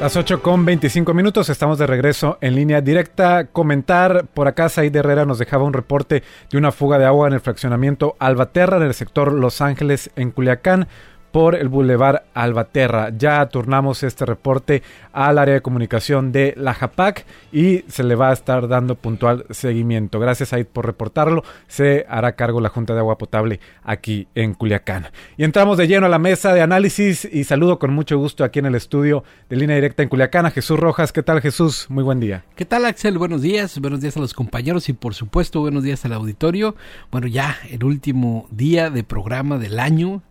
Las 8 con 25 minutos, estamos de regreso en línea directa. Comentar, por acá Said Herrera nos dejaba un reporte de una fuga de agua en el fraccionamiento Albaterra en el sector Los Ángeles en Culiacán por el Boulevard Albaterra. Ya turnamos este reporte al área de comunicación de la JAPAC y se le va a estar dando puntual seguimiento. Gracias Aid por reportarlo. Se hará cargo la Junta de Agua Potable aquí en Culiacán. Y entramos de lleno a la mesa de análisis y saludo con mucho gusto aquí en el estudio de línea directa en Culiacán a Jesús Rojas. ¿Qué tal Jesús? Muy buen día. ¿Qué tal Axel? Buenos días. Buenos días a los compañeros y por supuesto buenos días al auditorio. Bueno, ya el último día de programa del año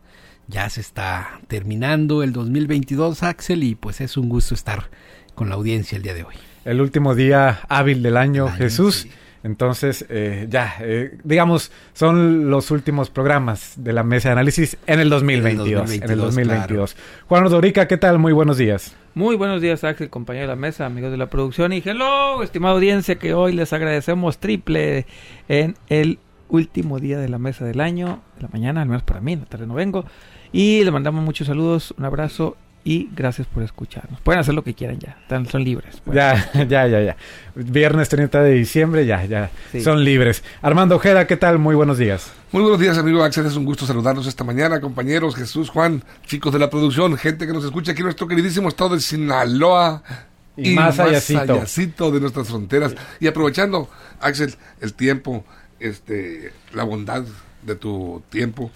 ya se está terminando el 2022, Axel, y pues es un gusto estar con la audiencia el día de hoy. El último día hábil del año, Jesús. Entonces, eh, ya, eh, digamos, son los últimos programas de la mesa de análisis en el 2022. En el 2022. Juan Rodorica, ¿qué tal? Muy buenos días. Muy buenos días, Axel, compañero de la mesa, amigos de la producción. Y hello, estimada audiencia, que hoy les agradecemos triple en el último día de la mesa del año, de la mañana, al menos para mí, en la tarde no vengo. Y le mandamos muchos saludos, un abrazo y gracias por escucharnos. Pueden hacer lo que quieran ya, son libres. Pues. Ya, ya, ya, ya. Viernes 30 de diciembre, ya, ya, son libres. Armando Ojeda, ¿qué tal? Muy buenos días. Muy buenos días, amigo Axel. Es un gusto saludarnos esta mañana, compañeros, Jesús, Juan, chicos de la producción, gente que nos escucha aquí en nuestro queridísimo estado de Sinaloa. Y, más, allá de nuestras fronteras. Y aprovechando, Axel, el tiempo, este, la bondad de tu tiempo.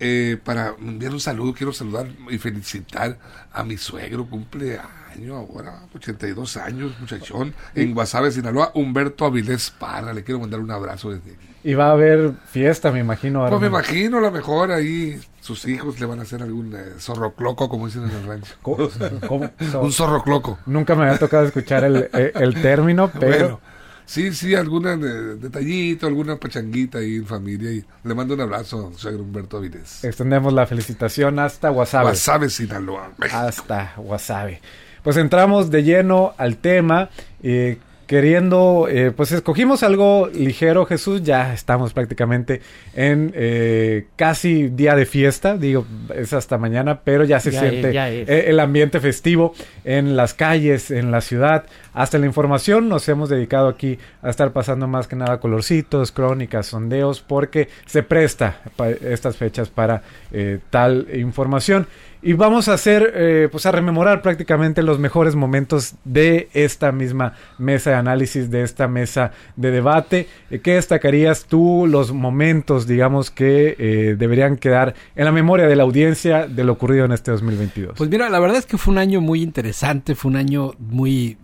Eh, para enviar un saludo, quiero saludar y felicitar a mi suegro, cumple año ahora, 82 años, muchachón, en Guasave, Sinaloa, Humberto Avilés Parra, le quiero mandar un abrazo desde aquí. Y va a haber fiesta, me imagino. Pues me imagino, a lo mejor ahí sus hijos le van a hacer algún eh, zorro cloco, como dicen en el rancho. un zorro cloco. Nunca me había tocado escuchar el, el, término, pero... Sí, sí, alguna detallito, alguna pachanguita ahí en familia. Y le mando un abrazo a Humberto Avilés. Extendemos la felicitación hasta Guasave. Guasave, Sinaloa. Hasta Guasave. Pues entramos de lleno al tema. Eh, queriendo, eh, pues escogimos algo ligero, Jesús, ya estamos prácticamente en eh, casi día de fiesta, digo, es hasta mañana, pero ya se siente e, el ambiente festivo en las calles, en la ciudad, hasta la información nos hemos dedicado aquí a estar pasando más que nada colorcitos, crónicas, sondeos, porque se presta estas fechas para eh, tal información. Y vamos a hacer, eh, pues a rememorar prácticamente los mejores momentos de esta misma mesa de análisis, de esta mesa de debate. Eh, ¿Qué destacarías tú los momentos, digamos, que eh, deberían quedar en la memoria de la audiencia de lo ocurrido en este 2022? Pues mira, la verdad es que fue un año muy interesante, fue un año muy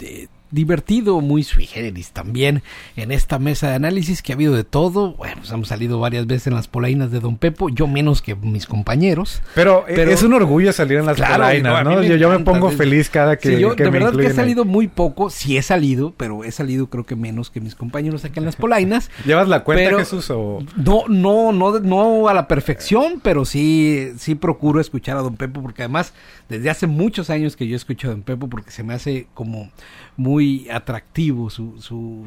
divertido, muy sui generis también en esta mesa de análisis que ha habido de todo. Bueno, pues hemos salido varias veces en las polainas de Don Pepo, yo menos que mis compañeros. Pero, eh, es un orgullo salir en las polainas, ¿no? yo, me pongo feliz cada que, yo, De verdad que he salido muy poco, sí he salido, pero he salido creo que menos que mis compañeros aquí en las polainas. ¿Llevas la cuenta, Jesús? O... No, no, no, no a la perfección, pero sí, sí procuro escuchar a Don Pepo, porque además desde hace muchos años que yo escucho a Don Pepo, porque se me hace como muy atractivo su, su,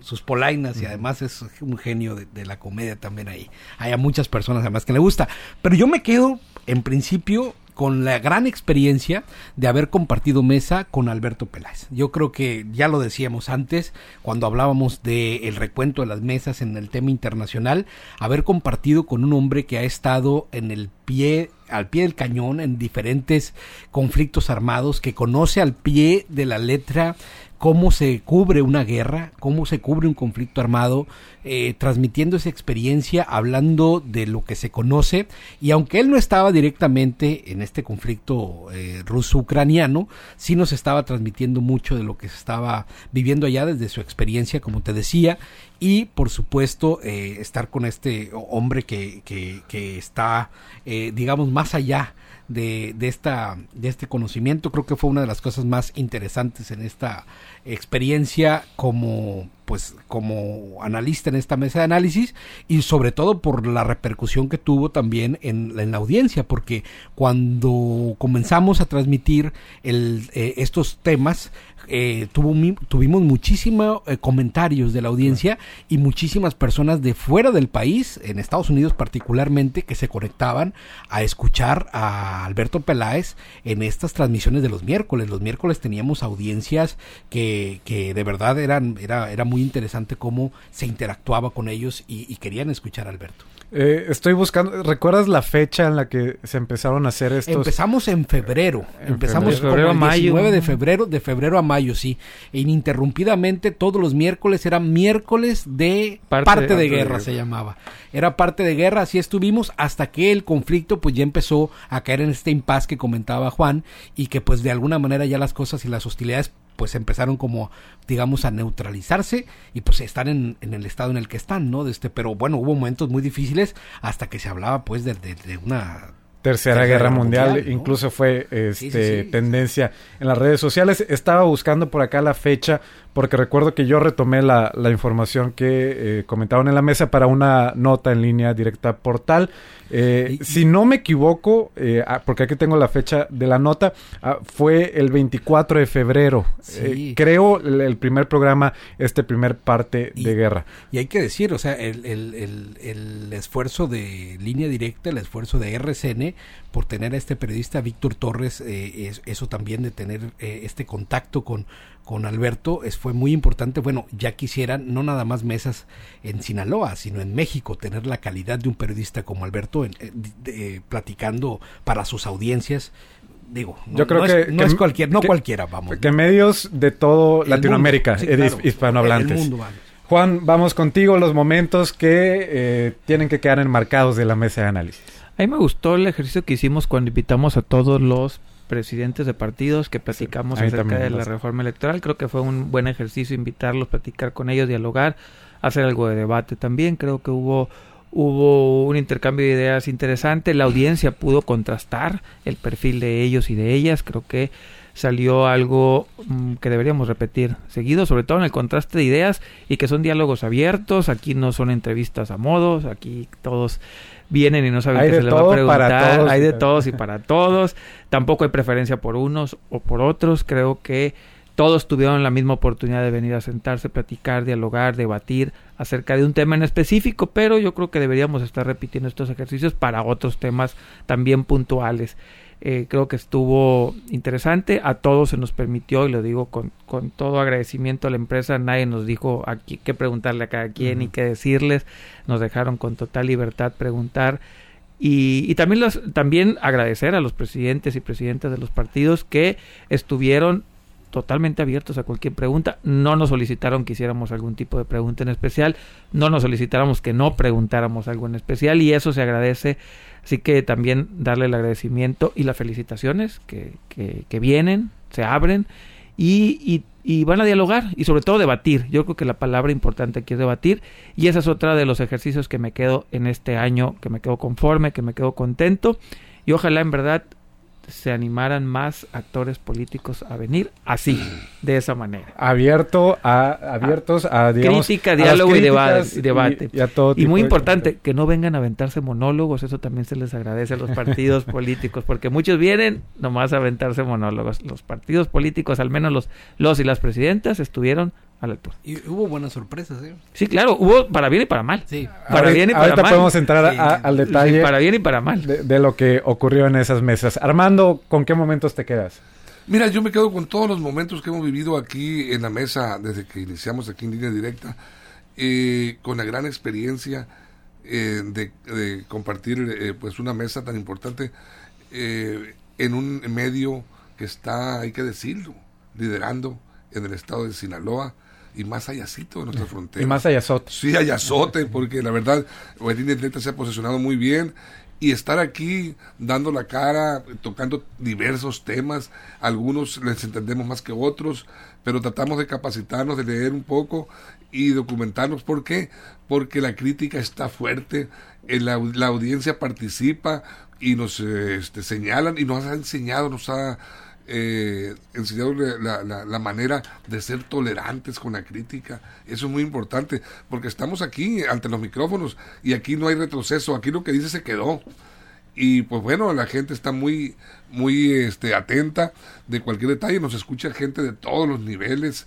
sus polainas y además es un genio de, la comedia también ahí. Hay a muchas personas además que le gusta. Pero yo me quedo en principio con la gran experiencia de haber compartido mesa con Alberto Peláez. Yo creo que ya lo decíamos antes, cuando hablábamos del el recuento de las mesas en el tema internacional, haber compartido con un hombre que ha estado en el pie al pie del cañón en diferentes conflictos armados, que conoce al pie de la letra cómo se cubre una guerra, cómo se cubre un conflicto armado, eh, transmitiendo esa experiencia, hablando de lo que se conoce, y aunque él no estaba directamente en este conflicto eh, ruso-ucraniano, sí nos estaba transmitiendo mucho de lo que se estaba viviendo allá desde su experiencia, como te decía, y por supuesto eh, estar con este hombre que, que, que está, digamos, más allá de, de, esta, de este conocimiento. Creo que fue una de las cosas más interesantes en esta experiencia como pues como analista en esta mesa de análisis y sobre todo por la repercusión que tuvo también en, en la audiencia, porque cuando comenzamos a transmitir el, eh, estos temas, eh, tuvo, tuvimos muchísimos eh, comentarios de la audiencia y muchísimas personas de fuera del país, en Estados Unidos particularmente, que se conectaban a escuchar a Alberto Peláez en estas transmisiones de los miércoles. Los miércoles teníamos audiencias que, que de verdad eran, era, era muy interesante cómo se interactuaba con ellos y, y querían escuchar a Alberto. Eh, estoy buscando, ¿recuerdas la fecha en la que se empezaron a hacer estos? Empezamos en febrero, En empezamos febrero. como el Febrero a 19 mayo. de febrero, de febrero a mayo, sí. E ininterrumpidamente todos los miércoles eran miércoles de Parte parte, de- de, de guerra guerra. se llamaba. Era parte de guerra, así estuvimos hasta que el conflicto pues ya empezó a caer en este impas que comentaba Juan y que pues de alguna manera ya las cosas y las hostilidades pues empezaron como digamos a neutralizarse y pues están en, en el estado en el que están, ¿no? De este, pero bueno, hubo momentos muy difíciles hasta que se hablaba pues de, de- de una Tercera, Tercera Guerra, Guerra Mundial, Mundial, ¿no? incluso fue este, Sí, sí, sí. tendencia en las redes sociales. Estaba buscando por acá la fecha, porque recuerdo que yo retomé la, la información que eh, comentaban en la mesa para una nota en línea directa portal. Eh, Y- si no me equivoco, eh, ah, porque aquí tengo la fecha de la nota, ah, fue el 24 de febrero. Sí. Eh, creo el, el primer programa, este primer parte Y- de guerra. Y hay que decir, o sea, el, el, el, el esfuerzo de línea directa, el esfuerzo de RCN por tener a este periodista Víctor Torres, eh, es- eso también de tener eh, este contacto con, con Alberto, es, fue muy importante. Bueno, ya quisieran no nada más mesas en Sinaloa, sino en México, tener la calidad de un periodista como Alberto en- eh, de- para para sus audiencias. Digo, no, Yo creo no que- es, no que- es cualquier, no que- cualquiera, vamos. Que medios de todo El Latinoamérica, mundo, sí, eh, claro. hispanohablantes. El mundo, vamos. Juan, vamos contigo, los momentos que eh, tienen que quedar enmarcados de la mesa de análisis. A mí me gustó el ejercicio que hicimos cuando invitamos a todos los presidentes de partidos que platicamos acerca de la reforma electoral. Creo que fue un buen ejercicio invitarlos, platicar con ellos, dialogar, hacer algo de debate también. Creo que hubo hubo un intercambio de ideas interesante. La audiencia pudo contrastar el perfil de ellos y de ellas. Creo que salió algo mm, que deberíamos repetir seguido, sobre todo en el contraste de ideas y que son diálogos abiertos. Aquí no son entrevistas a modos, aquí todos vienen y no saben qué se les va a preguntar. todos. Hay de todos y para todos. Tampoco hay preferencia por unos o por otros. Creo que todos tuvieron la misma oportunidad de venir a sentarse, platicar, dialogar, debatir acerca de un tema en específico, pero yo creo que deberíamos estar repitiendo estos ejercicios para otros temas también puntuales. Eh, creo que estuvo interesante, a todos se nos permitió, y lo digo con, con todo agradecimiento a la empresa, nadie nos dijo aquí qué preguntarle a cada quien y qué decirles, nos dejaron con total libertad preguntar. Y, y también, los, también agradecer a los presidentes y presidentas de los partidos que estuvieron totalmente abiertos a cualquier pregunta. No nos solicitaron que hiciéramos algún tipo de pregunta en especial. No nos solicitáramos que no preguntáramos algo en especial y eso se agradece. Así que también darle el agradecimiento y las felicitaciones que, que, que vienen, se abren y, y, van a dialogar y sobre todo debatir. Yo creo que la palabra importante aquí es debatir y esa es otra de los ejercicios que me quedo en este año, que me quedo conforme, que me quedo contento y ojalá en verdad se animaran más actores políticos a venir así, de esa manera. Abierto a, abiertos a, digamos, Crítica, a las diálogo y deba- críticas y debate. Y, a todo Y muy importante, que no vengan a aventarse monólogos, eso también se les agradece a los partidos políticos, porque muchos vienen nomás a aventarse monólogos. Los partidos políticos, al menos los, los y las presidentas, estuvieron a la altura. Y hubo buenas sorpresas, ¿eh? Sí, claro, hubo para bien y para mal. Sí. Para Ahorita- bien y para ahorita mal. podemos entrar a- Sí. a- al Sí, detalle para bien y para mal. de, de lo que ocurrió en esas mesas. Armando, ¿con qué momentos te quedas? Mira, yo me quedo con todos los momentos que hemos vivido aquí en la mesa desde que iniciamos aquí en línea directa, eh, con la gran experiencia eh, de, de compartir eh, pues una mesa tan importante eh, en un medio que está, hay que decirlo, liderando en el estado de Sinaloa y más allácito de nuestra frontera. Y más allá, Soto. Sí, hay azote, porque la verdad, línea directa se ha posicionado muy bien. Y estar aquí dando la cara, tocando diversos temas, algunos les entendemos más que otros, pero tratamos de capacitarnos, de leer un poco y documentarnos. ¿Por qué? Porque la crítica está fuerte, eh, la, la audiencia participa y nos eh, este, señalan y nos ha enseñado, nos ha eh, la, la, la, manera de ser tolerantes con la crítica. Eso es muy importante, porque estamos aquí ante los micrófonos y aquí no hay retroceso, aquí lo que dice se quedó. Y pues bueno, la gente está muy, muy este, atenta de cualquier detalle, nos escucha gente de todos los niveles,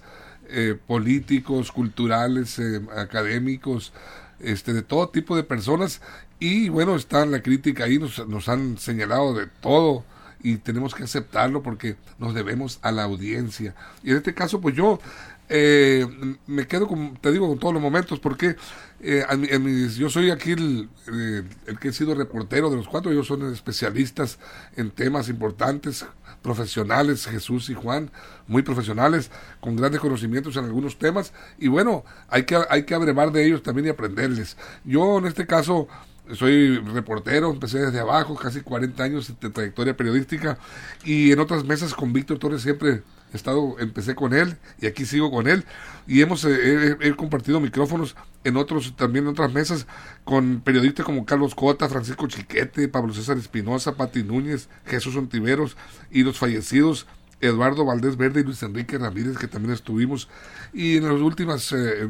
eh, políticos, culturales, eh, académicos, este, de todo tipo de personas. Y bueno, está la crítica ahí, nos, nos han señalado de todo y tenemos que aceptarlo porque nos debemos a la audiencia. Y en este caso, pues yo eh, me quedo, con, te digo, con todos los momentos, porque eh, yo soy aquí el, eh, el, que he sido reportero de los cuatro, ellos son especialistas en temas importantes, profesionales, Jesús y Juan, muy profesionales, con grandes conocimientos en algunos temas, y bueno, hay que, hay que abrevar de ellos también y aprenderles. Yo en este caso soy reportero, empecé desde abajo, casi 40 años de trayectoria periodística y en otras mesas con Víctor Torres siempre he estado, empecé con él y aquí sigo con él y hemos eh, he, compartido micrófonos en otros también en otras mesas con periodistas como Carlos Cota, Francisco Chiquete, Pablo César Espinosa, Pati Núñez, Jesús Ontiveros y los fallecidos Eduardo Valdés Verde y Luis Enrique Ramírez que también estuvimos y en las últimas eh,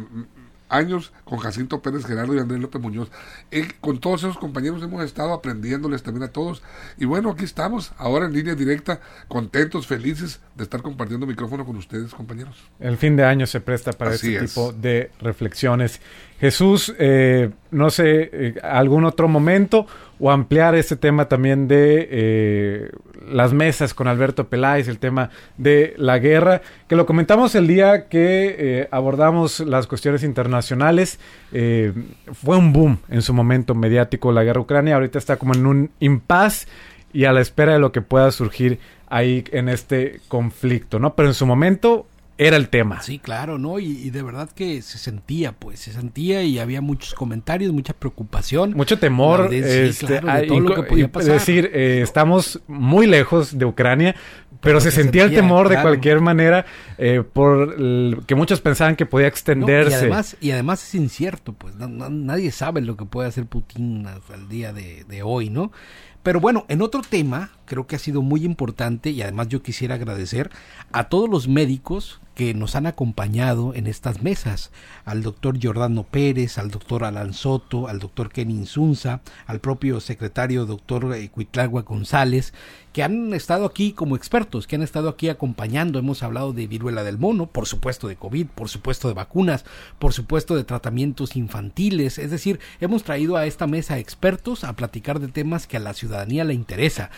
años con Jacinto Pérez Gerardo y Andrés López Muñoz. Eh, con todos esos compañeros hemos estado aprendiéndoles también a todos. Y bueno, aquí estamos, ahora en línea directa, contentos, felices de estar compartiendo micrófono con ustedes, compañeros. El fin de año se presta para este tipo de reflexiones. Jesús, eh, no sé, eh, algún otro momento o ampliar este tema también de eh, las mesas con Alberto Peláez, el tema de la guerra, que lo comentamos el día que abordamos las cuestiones internacionales. fue un boom en su momento mediático la guerra ucrania, ahorita está como en un impas y a la espera de lo que pueda surgir ahí en este conflicto, ¿no? Pero en su momento era el tema. Sí, claro, ¿no? Y, de verdad que se sentía, pues, se sentía y había muchos comentarios, mucha preocupación. Mucho temor. este, todo lo que podía pasar. Es decir, eh, estamos muy lejos de Ucrania, pero, se, sentía, el temor de cualquier manera eh, por que muchos pensaban que podía extenderse. y, además, y además es incierto, pues nadie sabe lo que puede hacer Putin al día de, de hoy, ¿no? Pero bueno, en otro tema, creo que ha sido muy importante y además yo quisiera agradecer a todos los médicos que nos han acompañado en estas mesas, al doctor Giordano Pérez, al doctor Alan Soto, al doctor Kenny Insunza, al propio secretario doctor Cuitlagua González, que han estado aquí como expertos, que han estado aquí acompañando. Hemos hablado de viruela del mono, por supuesto de COVID, por supuesto de vacunas, por supuesto de tratamientos infantiles. Es decir, hemos traído a esta mesa expertos a platicar de temas que a la ciudadanía le interesa.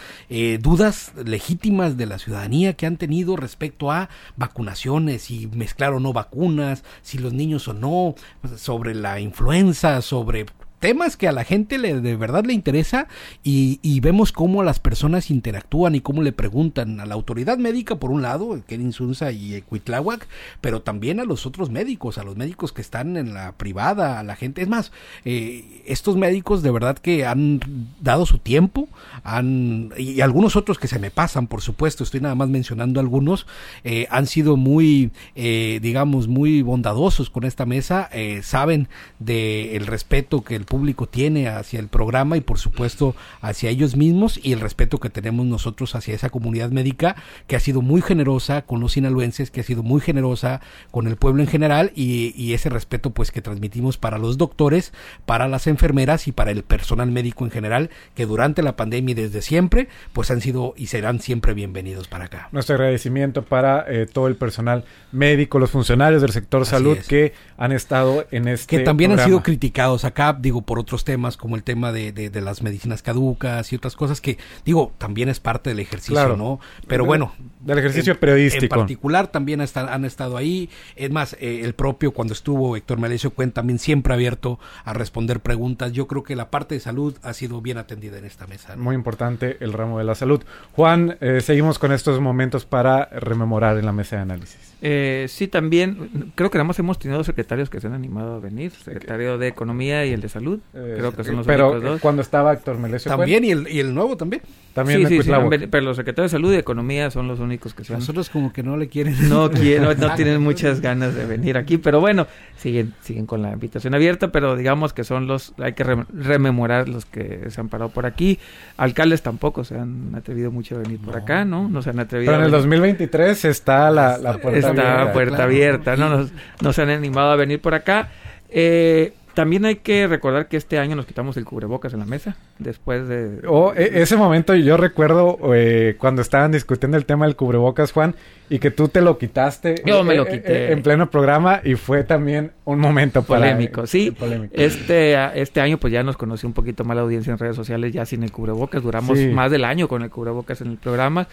Dudas legítimas de la ciudadanía que han tenido respecto a vacunaciones, si mezclar o no vacunas, si los niños o no, sobre la influenza, sobre temas que a la gente le, de verdad le interesa y, y, vemos cómo las personas interactúan y cómo le preguntan a la autoridad médica por un lado, Kerin Sunza y Cuitláhuac, pero también a los otros médicos, a los médicos que están en la privada, a la gente. Es más, eh, estos médicos de verdad que han dado su tiempo, han y algunos otros que se me pasan, por supuesto, estoy nada más mencionando algunos, eh, han sido muy, eh, digamos, muy bondadosos con esta mesa, saben del el respeto que el público tiene hacia el programa y por supuesto hacia ellos mismos y el respeto que tenemos nosotros hacia esa comunidad médica que ha sido muy generosa con los sinaloenses, que ha sido muy generosa con el pueblo en general y, y ese respeto pues que transmitimos para los doctores, para las enfermeras y para el personal médico en general que durante la pandemia y desde siempre pues han sido y serán siempre bienvenidos para acá. Nuestro agradecimiento para eh, todo el personal médico, los funcionarios del sector salud que han estado en este que también han sido criticados. Acá, digo por otros temas como el tema de, de, las medicinas caducas y otras cosas que, digo, también es parte del ejercicio, ¿no? Pero bueno. Del ejercicio periodístico. En particular también han estado ahí. Es más, eh, el propio cuando estuvo Héctor Melesio Cuen también siempre abierto a responder preguntas. Yo creo que la parte de salud ha sido bien atendida en esta mesa. Muy importante el ramo de la salud. Juan, eh, seguimos con estos momentos para rememorar en la mesa de análisis. Eh, sí, también creo que nada más hemos tenido dos secretarios que se han animado a venir, secretario de Economía y el de Salud Salud. Eh, Creo que son los pero únicos dos. cuando estaba Héctor Melesio También, y el, y el nuevo también. También sí, sí, pero los secretarios de Salud y Economía son los únicos que se. Nosotros como que no le quieren. No, quieren, no, no tienen muchas ganas de venir aquí, pero bueno, siguen siguen con la invitación abierta, pero digamos que son los, hay que rem- rememorar los que se han parado por aquí. Alcaldes tampoco se han atrevido mucho a venir por acá, ¿no? No se han atrevido Pero en el a venir. 2023 está la, la puerta Está abierta. puerta claro. abierta, ¿no? Nos, nos han animado a venir por acá. Eh, también hay que recordar que este año nos quitamos el cubrebocas en la mesa, después de... Oh, e- ese momento yo recuerdo eh, cuando estaban discutiendo el tema del cubrebocas, Juan, y que tú te lo quitaste Yo me lo eh, quité. eh, en pleno programa y fue también un momento para- polémico. Sí, polémico. este este año pues ya nos conoció un poquito más la audiencia en redes sociales ya sin el cubrebocas. Duramos Sí. más del año con el cubrebocas en el programa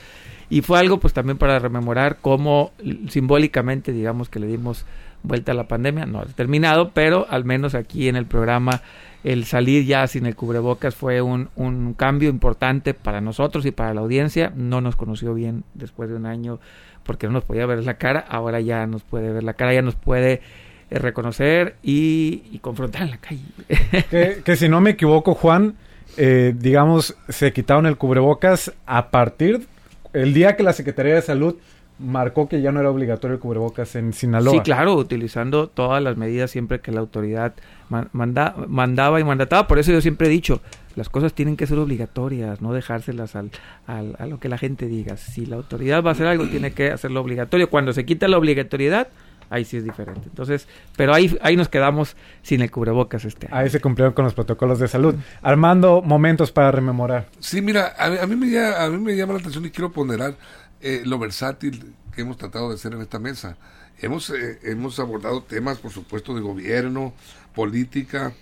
y fue algo pues también para rememorar cómo simbólicamente digamos que le dimos vuelta a la pandemia. No ha terminado, pero al menos aquí en el programa el salir ya sin el cubrebocas fue un, un cambio importante para nosotros y para la audiencia. No nos conoció bien después de un año porque no nos podía ver la cara. Ahora ya nos puede ver la cara, ya nos puede eh, reconocer y, y confrontar en la calle. Que, que si no me equivoco, Juan, eh, digamos, se quitaron el cubrebocas a partir el día que la Secretaría de Salud marcó que ya no era obligatorio el cubrebocas en Sinaloa. Sí, claro, utilizando todas las medidas siempre que la autoridad man- manda- mandaba y mandataba. Por eso yo siempre he dicho, las cosas tienen que ser obligatorias, no dejárselas al, al- a lo que la gente diga. Si la autoridad va a hacer algo, tiene que hacerlo obligatorio. Cuando se quita la obligatoriedad, ahí sí es diferente. Entonces, pero ahí, ahí nos quedamos sin el cubrebocas este año. Ahí se cumplieron con los protocolos de salud. Armando, momentos para rememorar. Sí, mira, a, a mí me, a mí me llama la atención y quiero ponderar eh, lo versátil que hemos tratado de hacer en esta mesa. Hemos, eh, hemos abordado temas, por supuesto, de gobierno, política,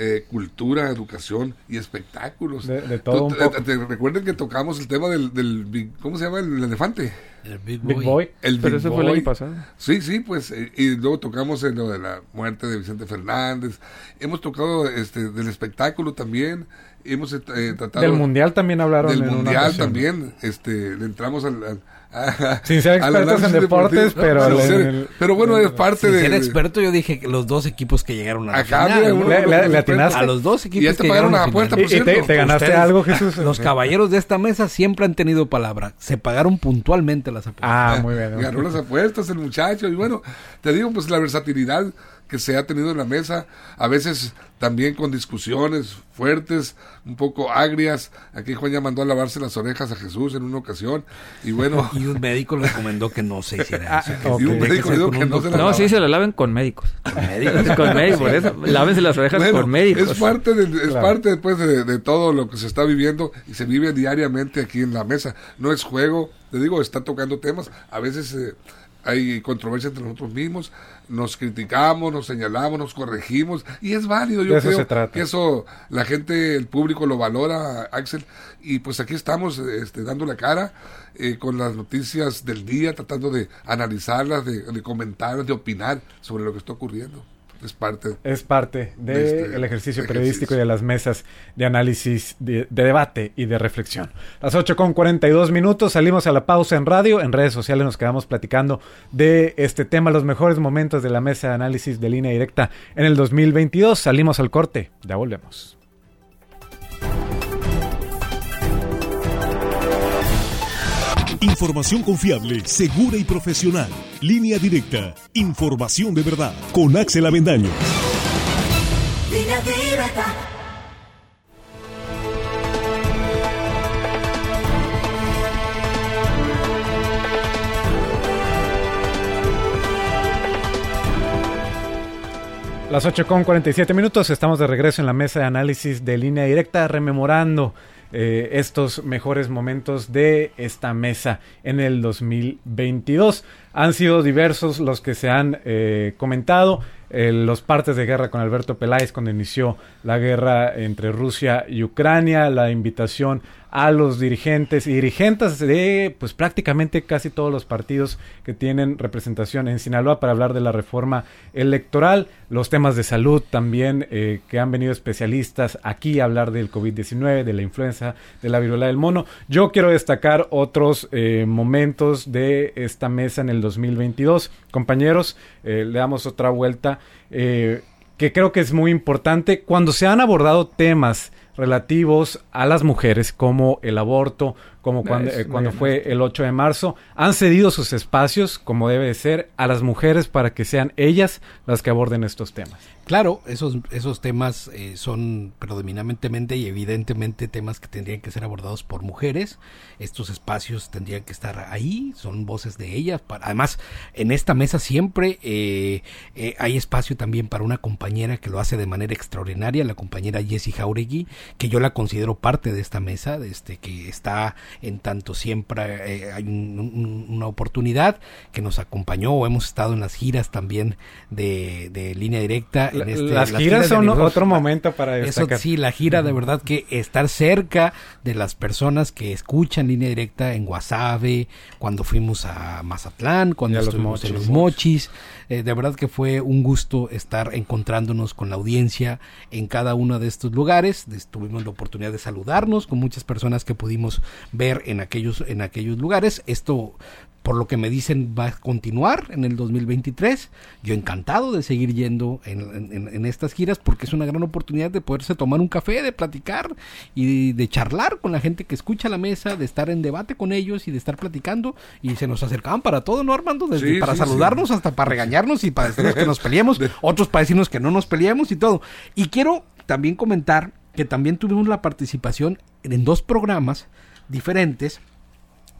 eh, cultura, educación y espectáculos. De- de todo un Tú- te- poco. te- recuerden que tocamos el tema del, del big- ¿cómo se llama? El elefante. El Big Big Boy. El pero Big eso fue el Boy. año pasado. Sí, sí, pues, eh, y luego tocamos en lo de la muerte de Vicente Fernández. Hemos tocado este del espectáculo también. Hemos eh, tratado Del Mundial también hablaron del en una mundial ocasión. también. Este, le entramos al, al- a- Sin ser expertos en deportes, pero Sin en ser- el- pero bueno, es parte Sin de, ser de- experto, yo dije que los dos equipos que llegaron a la Acá, Le- le- uno- le atinaste. A los dos equipos Y ya te que pagaron llegaron a la puerta, por ¿Y, y te, ganaste ustedes- algo, Jesús? Los caballeros de esta mesa siempre han tenido palabra. Se pagaron puntualmente las apuestas. Ah, muy bien. Ganó las apuestas el muchacho. Y bueno, te digo, pues la versatilidad que se ha tenido en la mesa, a veces también con discusiones fuertes, un poco agrias. Aquí Juan ya mandó a lavarse las orejas a Jesús en una ocasión. Y bueno, Y un médico le recomendó que no se hiciera eso. que ok. y un médico dijo que no se la. No, sí, se lo laven con médicos. Con médicos. con médicos, por eso. Lávense las orejas Bueno, con médicos. Es parte, de, es Claro. parte después de, de todo lo que se está viviendo y se vive diariamente aquí en la mesa. No es juego, te digo, está tocando temas. A veces eh, hay controversia entre nosotros mismos, nos criticamos, nos señalamos, nos corregimos y es válido. Yo De eso creo se trata. que eso la gente, el público lo valora, Axel. Y pues aquí estamos este, dando la cara eh, con las noticias del día, tratando de analizarlas, de, de comentar, de opinar sobre lo que está ocurriendo. Es parte Es parte del De este ejercicio ejercicio. periodístico y de las mesas de análisis, de, de debate y de reflexión. Las 8 con 42 minutos, salimos a la pausa en radio, en redes sociales nos quedamos platicando de este tema, los mejores momentos de la mesa de análisis de línea directa en el 2022. Salimos al corte, ya volvemos. Información confiable, segura y profesional. Línea directa. Información de verdad. Con Axel Avendaño. Las 8 con 47 minutos, estamos de regreso en la mesa de análisis de línea directa, rememorando eh, estos mejores momentos de esta mesa en el 2022. Han sido diversos los que se han eh, comentado. Los partes de guerra con Alberto Peláez cuando inició la guerra entre Rusia y Ucrania, la invitación a los dirigentes y dirigentes de pues prácticamente casi todos los partidos que tienen representación en Sinaloa para hablar de la reforma electoral, los temas de salud también eh, que han venido especialistas aquí a hablar del COVID-19, de la influenza, de la viruela del mono. Yo quiero destacar otros eh, momentos de esta mesa en el 2022. Compañeros, eh, le damos otra vuelta. Eh, que creo que es muy importante cuando se han abordado temas relativos a las mujeres como el aborto, como cuando, eh, cuando fue el 8 de marzo, han cedido sus espacios, como debe de ser, a las mujeres para que sean ellas las que aborden estos temas. Claro, esos, esos temas eh, son predominantemente y evidentemente temas que tendrían que ser abordados por mujeres. Estos espacios tendrían que estar ahí, son voces de ellas. Para, además, en esta mesa siempre eh, eh, hay espacio también para una compañera que lo hace de manera extraordinaria, la compañera Jessie Jauregui, que yo la considero parte de esta mesa, desde que está en tanto siempre eh, hay un- un- una oportunidad que nos acompañó o hemos estado en las giras también de, de línea directa. en este- las, giras son otro momento para Eso destacar. sí, la gira de verdad que estar cerca de las personas que escuchan línea directa en Guasave, cuando fuimos a Mazatlán, cuando estuvimos en los Mochis, eh, de verdad que fue un gusto estar encontrándonos con la audiencia en cada uno de estos lugares. Tuvimos la oportunidad de saludarnos con muchas personas que pudimos ver en aquellos en aquellos lugares. Esto por lo que me dicen va a continuar en el 2023. Yo encantado de seguir yendo en, en- en estas giras porque es una gran oportunidad de poderse tomar un café, de platicar y de, charlar con la gente que escucha la mesa, de estar en debate con ellos y de estar platicando. Y se nos acercaban para todo, ¿no, Armando? Desde Sí, para sí, saludarnos hasta para regañarnos y para decirnos que nos peleemos, otros para decirnos que no nos peleemos y todo. Y quiero también comentar que también tuvimos la participación en dos programas diferentes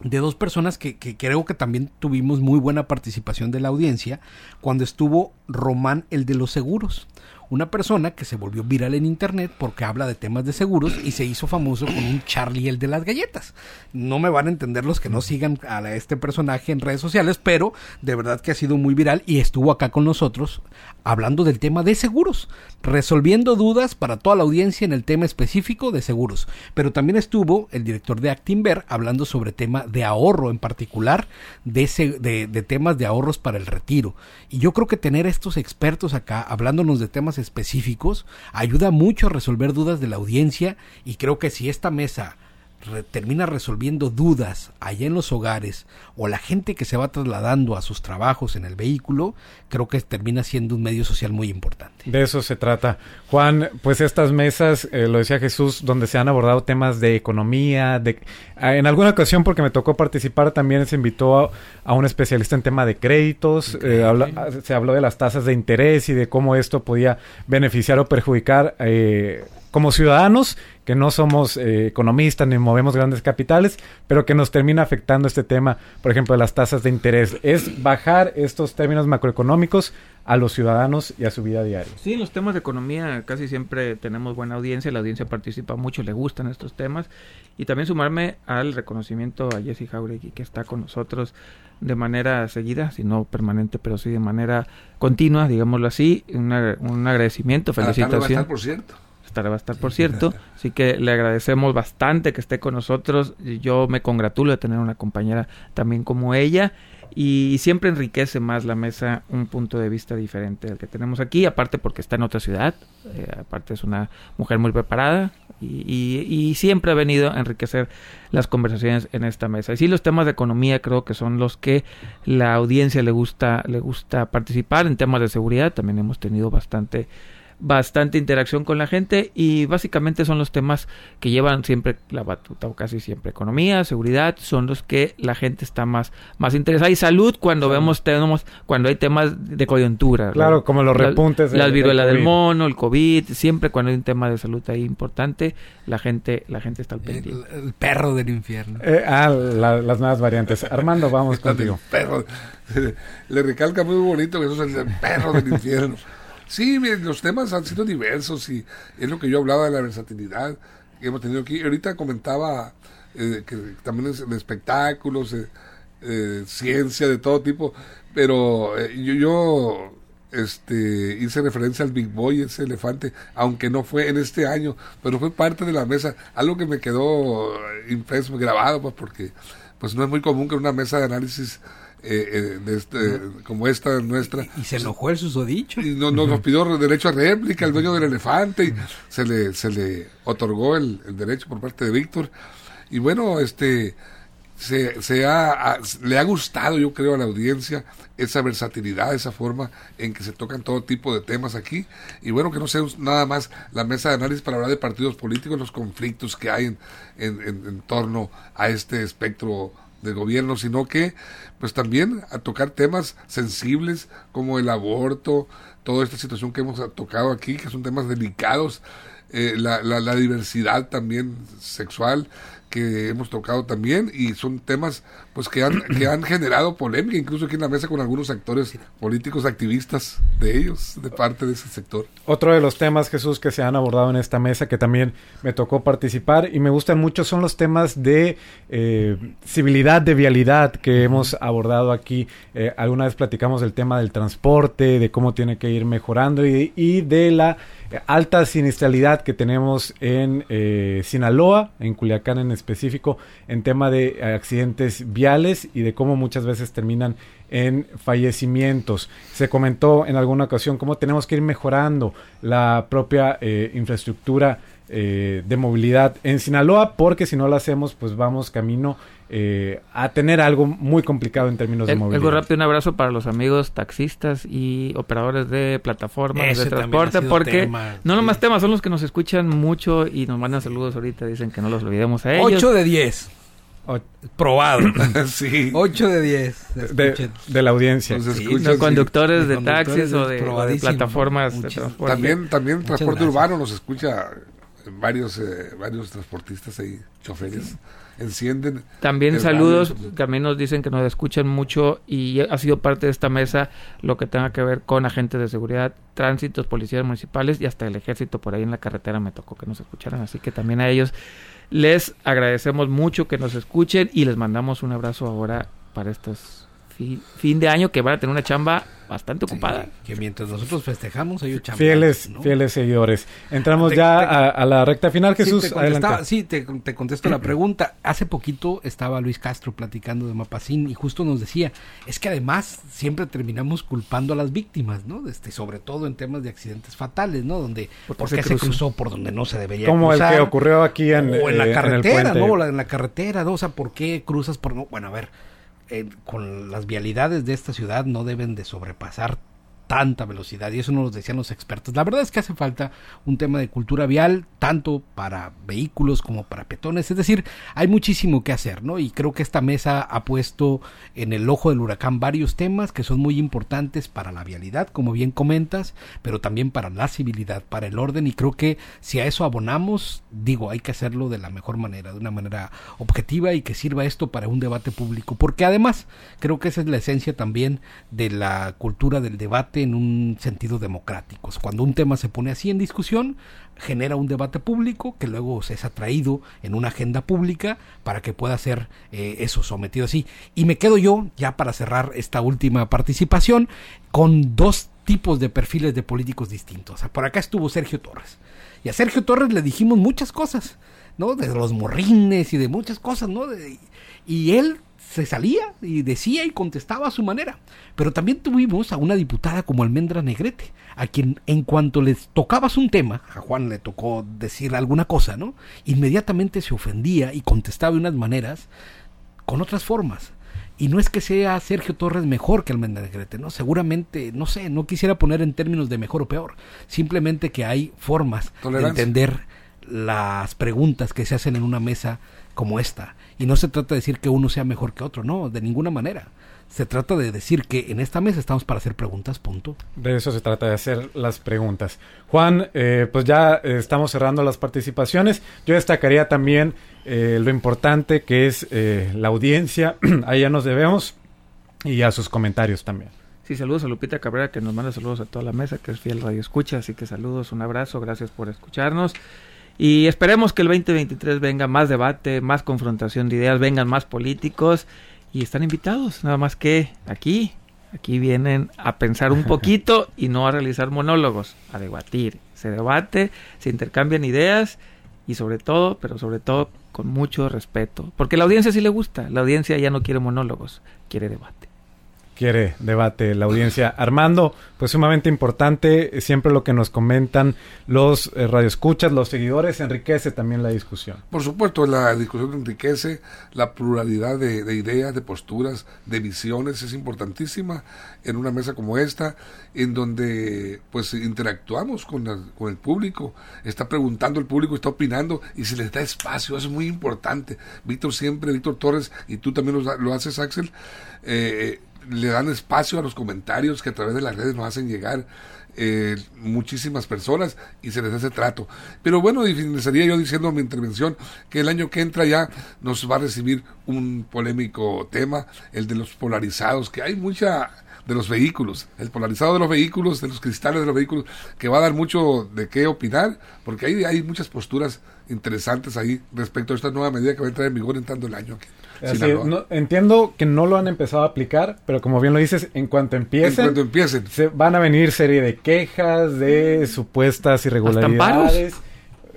de dos personas que, que creo que también tuvimos muy buena participación de la audiencia cuando estuvo Román el de los seguros. Una persona que se volvió viral en internet porque habla de temas de seguros y se hizo famoso con un Charlie el de las galletas. No me van a entender los que no sigan a este personaje en redes sociales, pero de verdad que ha sido muy viral y estuvo acá con nosotros hablando del tema de seguros, resolviendo dudas para toda la audiencia en el tema específico de seguros. Pero también estuvo el director de Actinver hablando sobre tema de ahorro en particular, de, de temas de ahorros para el retiro. Y yo creo que tener estos expertos acá hablándonos de temas específicos ayuda mucho a resolver dudas de la audiencia y creo que si esta mesa re- termina resolviendo dudas allá en los hogares o la gente que se va trasladando a sus trabajos en el vehículo, creo que termina siendo un medio social muy importante. De eso se trata. Juan, pues estas mesas, eh, lo decía Jesús, donde se han abordado temas de economía, de ah, en alguna ocasión porque me tocó participar también se invitó a, a un especialista en tema de créditos, eh, habla- ah, se habló de las tasas de interés y de cómo esto podía beneficiar o perjudicar eh, como ciudadanos que no somos eh, economistas ni movemos grandes capitales, pero que nos termina afectando este tema, por ejemplo, de las tasas de interés. Es bajar estos términos macroeconómicos a los ciudadanos y a su vida diaria. Sí, en los temas de economía casi siempre tenemos buena audiencia, la audiencia participa mucho, le gustan estos temas. Y también sumarme al reconocimiento a Jesse Jauregui, que está con nosotros de manera seguida, si no permanente, pero sí de manera continua, digámoslo así. Una- un agradecimiento, A la tarde va a felicitación. estar, por cierto. Estará, va a estar, por cierto. Así que le agradecemos bastante que esté con nosotros. Yo me congratulo de tener una compañera también como ella. Y siempre enriquece más la mesa un punto de vista diferente del que tenemos aquí. Aparte porque está en otra ciudad. eh, aparte es una mujer muy preparada. Y, y- y siempre ha venido a enriquecer las conversaciones en esta mesa. Y sí, los temas de economía creo que son los que la audiencia le gusta, le gusta participar. En temas de seguridad también hemos tenido bastante bastante interacción con la gente y básicamente son los temas que llevan siempre la batuta o casi siempre economía, seguridad, son los que la gente está más más interesada y salud cuando vemos tenemos cuando hay temas de coyuntura. Claro, ¿no? como los repuntes del- las del mono, el COVID, siempre cuando hay un tema de salud ahí importante, la gente la gente está al pendiente. El, el perro del infierno. Eh, ah, la- las nuevas variantes. Armando, vamos contigo. perro. Le recalca muy bonito que eso es el perro del infierno. Sí, los temas han sido diversos y es lo que yo hablaba de la versatilidad que hemos tenido aquí. Ahorita comentaba eh, que también es de espectáculos, eh, eh, ciencia de todo tipo, pero eh, yo, yo este, hice referencia al Big Boy, ese elefante, aunque no fue en este año, pero fue parte de la mesa, algo que me quedó eh, impreso, grabado, pues porque pues no es muy común que en una mesa de análisis eh, eh, de este, como esta nuestra. Y se enojó el susodicho. y no, no- nos pidió derecho a réplica el dueño del elefante y se le se le otorgó el, el derecho por parte de Víctor. Y bueno este se, se ha, le ha gustado, yo creo, a la audiencia esa versatilidad, esa forma en que se tocan todo tipo de temas aquí. Y bueno, que no sea nada más la mesa de análisis para hablar de partidos políticos, los conflictos que hay en, en, en- en torno a este espectro de gobierno, sino que pues también a tocar temas sensibles como el aborto, toda esta situación que hemos tocado aquí, que son temas delicados, eh, la, la, la diversidad también sexual que hemos tocado también y son temas pues que han, que han generado polémica incluso aquí en la mesa con algunos actores políticos activistas de ellos, de parte de ese sector. Otro de los temas, Jesús, que se han abordado en esta mesa, que también me tocó participar y me gustan mucho, son los temas de eh, civilidad, de vialidad que hemos abordado aquí. Eh, alguna vez platicamos del tema del transporte, de cómo tiene que ir mejorando y, de la alta siniestralidad que tenemos en eh, Sinaloa, en Culiacán en específico, en tema de accidentes viales y de cómo muchas veces terminan en fallecimientos. Se comentó en alguna ocasión cómo tenemos que ir mejorando la propia eh, infraestructura eh, de movilidad en Sinaloa, porque si no lo hacemos, pues vamos camino eh, a tener algo muy complicado en términos de movilidad. Algo rápido, un abrazo para los amigos taxistas y operadores de plataformas Ese de transporte, porque tema, no sí. nomás temas, son los que nos escuchan mucho y nos mandan saludos ahorita, dicen que no los olvidemos a ellos. 8 de 10. O- Probado. sí. 8 de 10. de, de la audiencia. Sí, escuchan, Los sí. conductores De de conductores taxis o de, o de probadísimo. plataformas de transporte. También, también transporte gracias. urbano nos escucha varios, eh, varios transportistas ahí, choferes. Encienden. También saludos, radio. también nos dicen que nos escuchan mucho y ha sido parte de esta mesa lo que tenga que ver con agentes de seguridad, tránsitos, policías municipales y hasta el ejército por ahí en la carretera me tocó que nos escucharan, así que también a ellos les agradecemos mucho que nos escuchen y les mandamos un abrazo ahora para estos fi- fin de año que van a tener una chamba bastante ocupada. Que mientras nosotros festejamos, ellos chambean, Fieles, ¿no? fieles seguidores. Entramos Te- ya te- a, a la recta final, Sí, Jesús. te contestaba- adelante. sí, te, te contesto la pregunta. Hace poquito estaba Luis Castro platicando de Mapacín y justo nos decía, es que además siempre terminamos culpando a las víctimas, ¿no? Este, sobre todo en temas de accidentes fatales, ¿no? Donde, ¿Por ¿por qué qué se se cruzó? por donde no se debería Como el cruzar? que ocurrió aquí en, o en la eh, el carretera, puente. ¿no? La- en la carretera, ¿no? O sea, ¿por qué cruzas por no? Bueno, a ver, eh, con las vialidades de esta ciudad no deben de sobrepasar tanta velocidad y eso nos lo decían los expertos. La verdad es que hace falta un tema de cultura vial tanto para vehículos como para peatones, es decir, hay muchísimo que hacer, ¿no? Y creo que esta mesa ha puesto en el ojo del huracán varios temas que son muy importantes para la vialidad, como bien comentas, pero también para la civilidad, para el orden y creo que si a eso abonamos, digo, hay que hacerlo de la mejor manera, de una manera objetiva y que sirva esto para un debate público, porque además creo que esa es la esencia también de la cultura del debate en un sentido democrático. Cuando un tema se pone así en discusión, genera un debate público que luego es atraído en una agenda pública para que pueda ser eh, eso sometido así. Y me quedo yo, ya para cerrar esta última participación, con dos tipos de perfiles de políticos distintos. Por acá estuvo Sergio Torres. Y a Sergio Torres le dijimos muchas cosas, ¿no? De los morrines y de muchas cosas, ¿no? De- y él se salía y decía y contestaba a su manera. Pero también tuvimos a una diputada como Almendra Negrete, a quien en cuanto les tocabas un tema, a Juan le tocó decir alguna cosa, ¿no? Inmediatamente se ofendía y contestaba de unas maneras con otras formas. Y no es que sea Sergio Torres mejor que Almendra Negrete, ¿no? Seguramente, no sé, no quisiera poner en términos de mejor o peor. Simplemente que hay formas de entender las preguntas que se hacen en una mesa como esta. Y no se trata de decir que uno sea mejor que otro, no, de ninguna manera. Se trata de decir que en esta mesa estamos para hacer preguntas, punto. De eso se trata de hacer las preguntas. Juan, eh, pues ya eh, estamos cerrando las participaciones. Yo destacaría también eh, lo importante que es eh, la audiencia. a ella nos debemos y a sus comentarios también. Sí, saludos a Lupita Cabrera que nos manda saludos a toda la mesa, que es fiel radio escucha, así que saludos, un abrazo, gracias por escucharnos. Y esperemos que el 2023 venga más debate, más confrontación de ideas, vengan más políticos y están invitados, nada más que aquí, aquí vienen a pensar un poquito y no a realizar monólogos, a debatir. Se debate, se intercambian ideas y sobre todo, pero sobre todo con mucho respeto, porque la audiencia sí le gusta, la audiencia ya no quiere monólogos, quiere debate. Quiere debate la audiencia. Armando, pues sumamente importante, eh, siempre lo que nos comentan los eh, radioescuchas, los seguidores, enriquece también la discusión. Por supuesto, la discusión enriquece la pluralidad de, de ideas, de posturas, de visiones, es importantísima en una mesa como esta, en donde pues interactuamos con, la- con el público, está preguntando el público, está opinando y se les da espacio, eso es muy importante. Víctor siempre, Víctor Torres, y tú también lo, lo haces, Axel, eh, le dan espacio a los comentarios que a través de las redes nos hacen llegar eh, muchísimas personas y se les ese trato. Pero bueno, y finalizaría yo diciendo en mi intervención que el año que entra ya nos va a recibir un polémico tema, el de los polarizados, que hay mucha de los vehículos, el polarizado de los vehículos, de los cristales de los vehículos, que va a dar mucho de qué opinar, porque hay, hay muchas posturas interesantes ahí respecto a esta nueva medida que va a entrar en vigor entrando el año aquí. En Así es, Sinaloa. no- entiendo que no lo han empezado a aplicar, pero como bien lo dices, en cuanto en empiecen, cuanto empiecen. se van a venir serie de quejas, de supuestas irregularidades.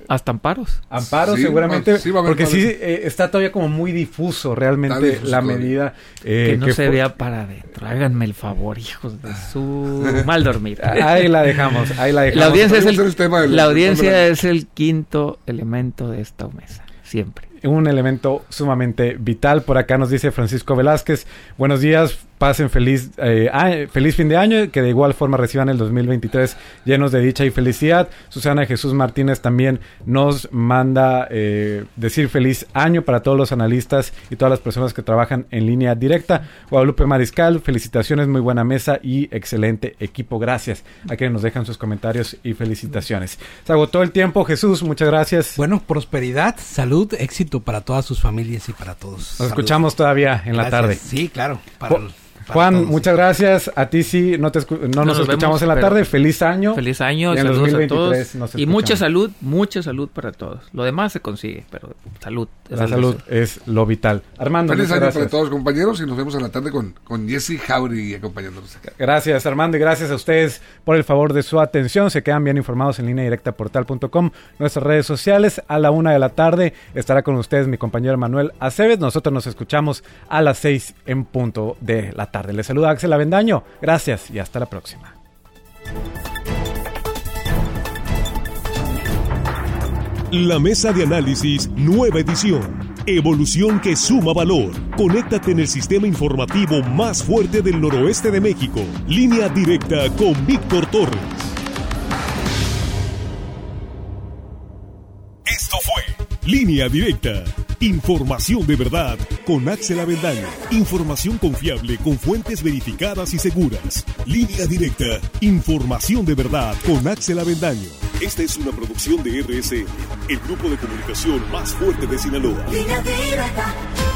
Hasta amparos. Amparos Sí, seguramente, va- sí va a haber porque sí eh, está todavía como muy difuso realmente difuso la medida. eh, que no se fue- vea para adentro. Háganme el favor, hijos de su mal dormir. Ahí la dejamos, ahí la dejamos. La audiencia, es el, hacer el tema del- la audiencia es el quinto elemento de esta mesa. Siempre. Un elemento sumamente vital. Por acá nos dice Francisco Velázquez, buenos días, pasen feliz, eh, a- feliz fin de año, que de igual forma reciban el 2023 llenos de dicha y felicidad. Susana Jesús Martínez también nos manda eh, decir feliz año para todos los analistas y todas las personas que trabajan en línea directa. Guadalupe Mariscal, felicitaciones, muy buena mesa y excelente equipo. Gracias a quienes nos dejan sus comentarios y felicitaciones. Se agotó el tiempo, Jesús, muchas gracias. Bueno, prosperidad, salud, éxito para todas sus familias y para todos. Nos Salud. escuchamos todavía en la tarde. Sí, claro. para Juan, todos. muchas gracias. A ti sí, no, te escu- no nos, nos escuchamos vemos, en la tarde. Feliz año. Feliz año, Y en saludos 2023 a nos todos. Y mucha salud, mucha salud para todos. Lo demás se consigue, pero salud. La salud es lo vital. Armando, Feliz año gracias. para todos compañeros y nos vemos en la tarde con, con Jesse Jauregui acompañándonos. Gracias, Armando, y gracias a ustedes por el favor de su atención. Se quedan bien informados en línea directa portal.com, nuestras redes sociales. A la una de la tarde estará con ustedes mi compañero Manuel Aceves. Nosotros nos escuchamos a las seis en punto de la tarde. Les saluda Axel Avendaño. Gracias y hasta la próxima. La mesa de análisis, nueva edición. Evolución que suma valor. Conéctate en el sistema informativo más fuerte del noroeste de México. Línea directa con Víctor Torres. Esto fue Línea Directa. Información de verdad con Axel Avendaño. Información confiable con fuentes verificadas y seguras. Línea Directa. Información de verdad con Axel Avendaño. Esta es una producción de RSN, el grupo de comunicación más fuerte de Sinaloa. Línea directa.